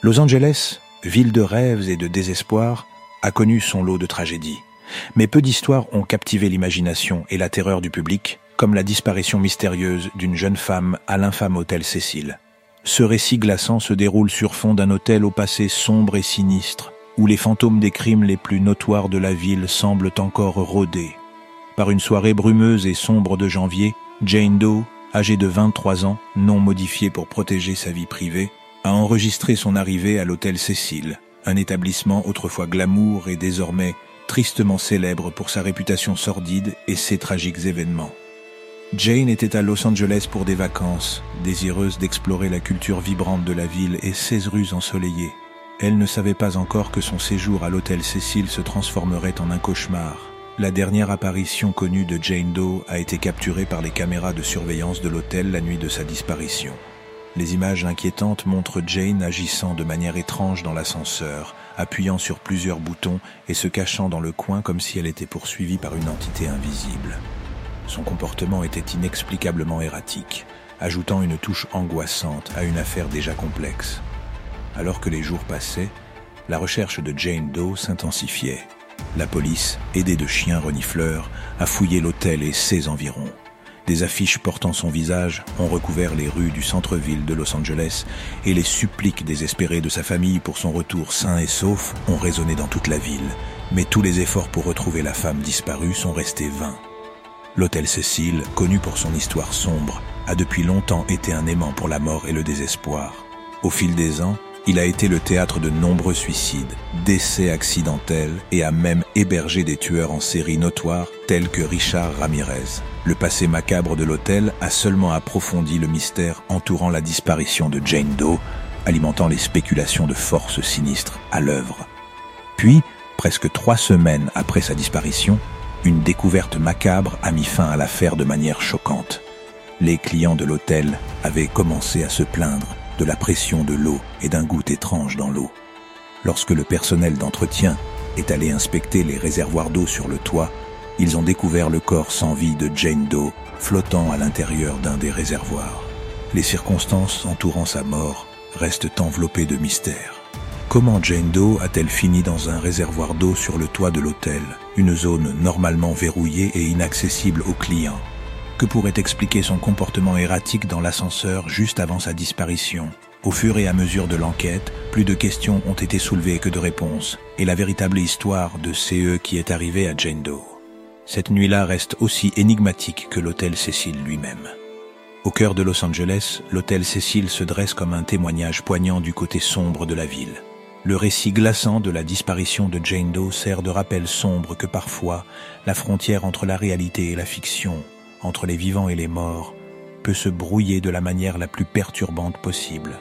Los Angeles, ville de rêves et de désespoir, a connu son lot de tragédies. Mais peu d'histoires ont captivé l'imagination et la terreur du public, comme la disparition mystérieuse d'une jeune femme à l'infâme hôtel Cécile. Ce récit glaçant se déroule sur fond d'un hôtel au passé sombre et sinistre, où les fantômes des crimes les plus notoires de la ville semblent encore rôder. Par une soirée brumeuse et sombre de janvier, Jane Doe, âgée de 23 ans, non modifiée pour protéger sa vie privée, a enregistré son arrivée à l'hôtel Cécile, un établissement autrefois glamour et désormais tristement célèbre pour sa réputation sordide et ses tragiques événements. Jane était à Los Angeles pour des vacances, désireuse d'explorer la culture vibrante de la ville et ses rues ensoleillées. Elle ne savait pas encore que son séjour à l'hôtel Cécile se transformerait en un cauchemar. La dernière apparition connue de Jane Doe a été capturée par les caméras de surveillance de l'hôtel la nuit de sa disparition. Les images inquiétantes montrent Jane agissant de manière étrange dans l'ascenseur, appuyant sur plusieurs boutons et se cachant dans le coin comme si elle était poursuivie par une entité invisible. Son comportement était inexplicablement erratique, ajoutant une touche angoissante à une affaire déjà complexe. Alors que les jours passaient, la recherche de Jane Doe s'intensifiait. La police, aidée de chiens renifleurs, a fouillé l'hôtel et ses environs. Des affiches portant son visage ont recouvert les rues du centre-ville de Los Angeles et les suppliques désespérées de sa famille pour son retour sain et sauf ont résonné dans toute la ville. Mais tous les efforts pour retrouver la femme disparue sont restés vains. L'hôtel Cécile, connu pour son histoire sombre, a depuis longtemps été un aimant pour la mort et le désespoir. Au fil des ans, il a été le théâtre de nombreux suicides, décès accidentels et a même hébergé des tueurs en série notoires tels que Richard Ramirez. Le passé macabre de l'hôtel a seulement approfondi le mystère entourant la disparition de Jane Doe, alimentant les spéculations de forces sinistres à l'œuvre. Puis, presque trois semaines après sa disparition, une découverte macabre a mis fin à l'affaire de manière choquante. Les clients de l'hôtel avaient commencé à se plaindre de la pression de l'eau et d'un goût étrange dans l'eau. Lorsque le personnel d'entretien est allé inspecter les réservoirs d'eau sur le toit, ils ont découvert le corps sans vie de Jane Doe flottant à l'intérieur d'un des réservoirs. Les circonstances entourant sa mort restent enveloppées de mystère. Comment Jane Doe a-t-elle fini dans un réservoir d'eau sur le toit de l'hôtel, une zone normalement verrouillée et inaccessible aux clients? Que pourrait expliquer son comportement erratique dans l'ascenseur juste avant sa disparition Au fur et à mesure de l'enquête, plus de questions ont été soulevées que de réponses, et la véritable histoire de CE qui est arrivé à Jane Doe. Cette nuit-là reste aussi énigmatique que l'hôtel Cécile lui-même. Au cœur de Los Angeles, l'hôtel Cécile se dresse comme un témoignage poignant du côté sombre de la ville. Le récit glaçant de la disparition de Jane Doe sert de rappel sombre que parfois la frontière entre la réalité et la fiction entre les vivants et les morts peut se brouiller de la manière la plus perturbante possible.